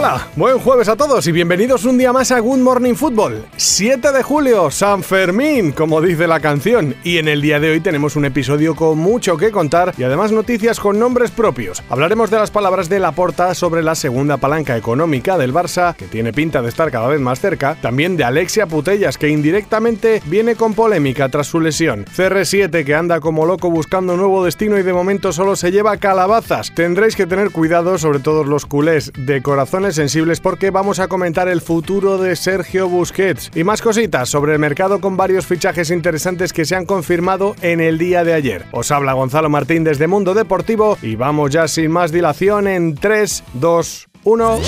Hola, buen jueves a todos y bienvenidos un día más a Good Morning Football. 7 de julio, San Fermín, como dice la canción. Y en el día de hoy tenemos un episodio con mucho que contar y además noticias con nombres propios. Hablaremos de las palabras de Laporta sobre la segunda palanca económica del Barça, que tiene pinta de estar cada vez más cerca. También de Alexia Putellas, que indirectamente viene con polémica tras su lesión. CR7, que anda como loco buscando nuevo destino y de momento solo se lleva calabazas. Tendréis que tener cuidado, sobre todo los culés de corazón sensibles porque vamos a comentar el futuro de Sergio Busquets y más cositas sobre el mercado con varios fichajes interesantes que se han confirmado en el día de ayer. Os habla Gonzalo Martín desde Mundo Deportivo y vamos ya sin más dilación en 3, 2, 1.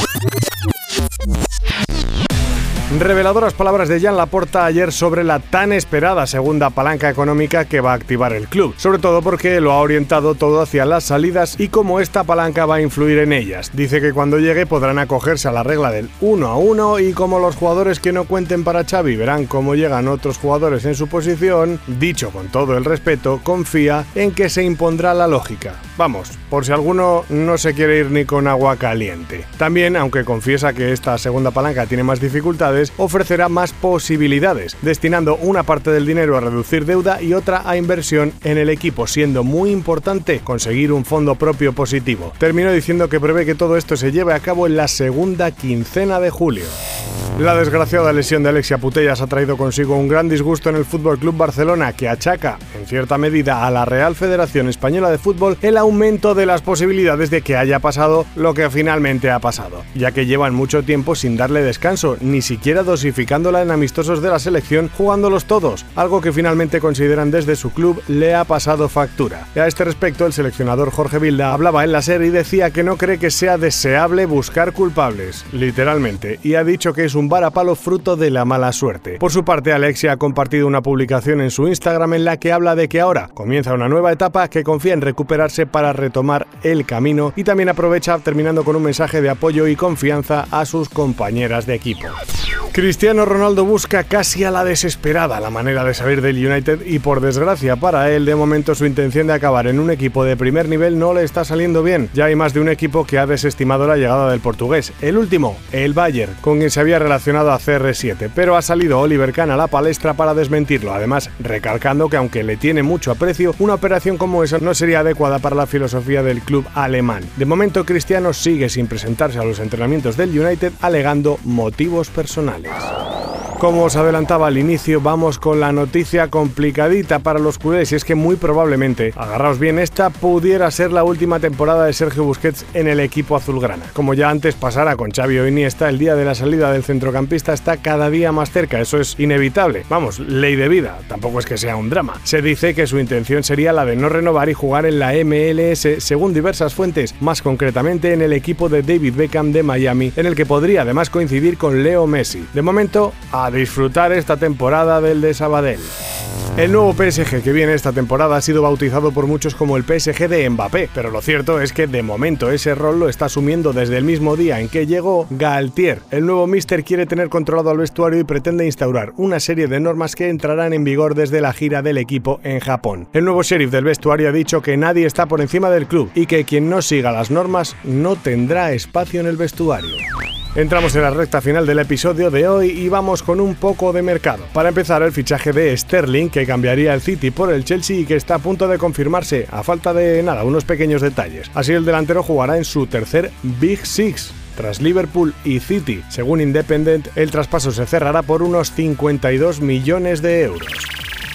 Reveladoras palabras de Jan Laporta ayer sobre la tan esperada segunda palanca económica que va a activar el club, sobre todo porque lo ha orientado todo hacia las salidas y cómo esta palanca va a influir en ellas. Dice que cuando llegue podrán acogerse a la regla del 1 a 1 y como los jugadores que no cuenten para Xavi verán cómo llegan otros jugadores en su posición, dicho con todo el respeto, confía en que se impondrá la lógica. Vamos, por si alguno no se quiere ir ni con agua caliente. También, aunque confiesa que esta segunda palanca tiene más dificultades, ofrecerá más posibilidades, destinando una parte del dinero a reducir deuda y otra a inversión en el equipo, siendo muy importante conseguir un fondo propio positivo. Terminó diciendo que prevé que todo esto se lleve a cabo en la segunda quincena de julio. La desgraciada lesión de Alexia Putellas ha traído consigo un gran disgusto en el Fútbol Club Barcelona que achaca, en cierta medida, a la Real Federación Española de Fútbol el aumento de las posibilidades de que haya pasado lo que finalmente ha pasado, ya que llevan mucho tiempo sin darle descanso, ni siquiera dosificándola en amistosos de la selección jugándolos todos, algo que finalmente consideran desde su club le ha pasado factura. Y a este respecto, el seleccionador Jorge Vilda hablaba en la serie y decía que no cree que sea deseable buscar culpables, literalmente, y ha dicho que es un palo fruto de la mala suerte. Por su parte, Alexia ha compartido una publicación en su Instagram en la que habla de que ahora comienza una nueva etapa que confía en recuperarse para retomar el camino y también aprovecha terminando con un mensaje de apoyo y confianza a sus compañeras de equipo. Cristiano Ronaldo busca casi a la desesperada la manera de salir del United y por desgracia para él de momento su intención de acabar en un equipo de primer nivel no le está saliendo bien. Ya hay más de un equipo que ha desestimado la llegada del portugués. El último, el Bayern, con quien se había relacionado a CR7, pero ha salido Oliver Kahn a la palestra para desmentirlo, además recalcando que aunque le tiene mucho aprecio, una operación como esa no sería adecuada para la filosofía del club alemán. De momento Cristiano sigue sin presentarse a los entrenamientos del United alegando motivos personales. Como os adelantaba al inicio, vamos con la noticia complicadita para los culés y es que muy probablemente, agarraos bien, esta pudiera ser la última temporada de Sergio Busquets en el equipo azulgrana. Como ya antes pasara con Xavi o Iniesta, el día de la salida del centrocampista está cada día más cerca, eso es inevitable. Vamos, ley de vida, tampoco es que sea un drama. Se dice que su intención sería la de no renovar y jugar en la MLS según diversas fuentes, más concretamente en el equipo de David Beckham de Miami, en el que podría además coincidir con Leo Messi. De momento, a disfrutar esta temporada del de Sabadell. El nuevo PSG que viene esta temporada ha sido bautizado por muchos como el PSG de Mbappé, pero lo cierto es que de momento ese rol lo está asumiendo desde el mismo día en que llegó Galtier. El nuevo Mister quiere tener controlado al vestuario y pretende instaurar una serie de normas que entrarán en vigor desde la gira del equipo en Japón. El nuevo sheriff del vestuario ha dicho que nadie está por encima del club y que quien no siga las normas no tendrá espacio en el vestuario. Entramos en la recta final del episodio de hoy y vamos con un poco de mercado. Para empezar, el fichaje de Sterling, que cambiaría el City por el Chelsea y que está a punto de confirmarse, a falta de nada, unos pequeños detalles. Así el delantero jugará en su tercer Big Six, tras Liverpool y City. Según Independent, el traspaso se cerrará por unos 52 millones de euros.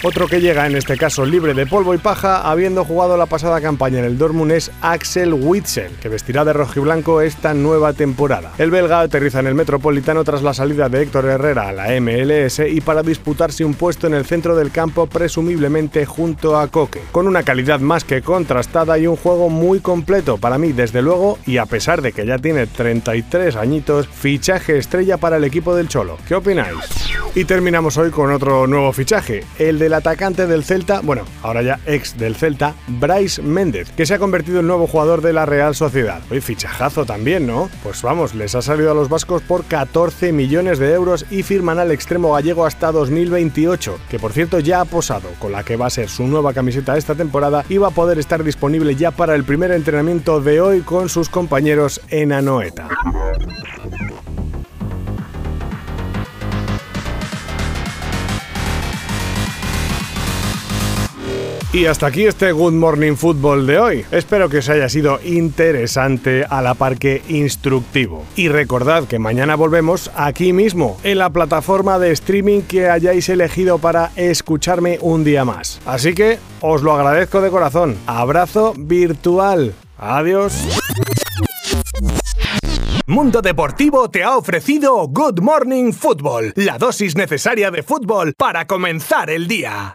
Otro que llega, en este caso libre de polvo y paja, habiendo jugado la pasada campaña en el Dortmund es Axel Witzel, que vestirá de rojo y blanco esta nueva temporada. El belga aterriza en el Metropolitano tras la salida de Héctor Herrera a la MLS y para disputarse un puesto en el centro del campo presumiblemente junto a Coque, con una calidad más que contrastada y un juego muy completo para mí desde luego y a pesar de que ya tiene 33 añitos, fichaje estrella para el equipo del Cholo. ¿Qué opináis? Y terminamos hoy con otro nuevo fichaje, el del atacante del Celta, bueno, ahora ya ex del Celta, Bryce Méndez, que se ha convertido en nuevo jugador de la Real Sociedad. Hoy fichajazo también, ¿no? Pues vamos, les ha salido a los vascos por 14 millones de euros y firman al extremo gallego hasta 2028, que por cierto ya ha posado con la que va a ser su nueva camiseta esta temporada y va a poder estar disponible ya para el primer entrenamiento de hoy con sus compañeros en Anoeta. Y hasta aquí este Good Morning Football de hoy. Espero que os haya sido interesante a la par que instructivo. Y recordad que mañana volvemos aquí mismo, en la plataforma de streaming que hayáis elegido para escucharme un día más. Así que os lo agradezco de corazón. Abrazo virtual. Adiós. Mundo Deportivo te ha ofrecido Good Morning Football, la dosis necesaria de fútbol para comenzar el día.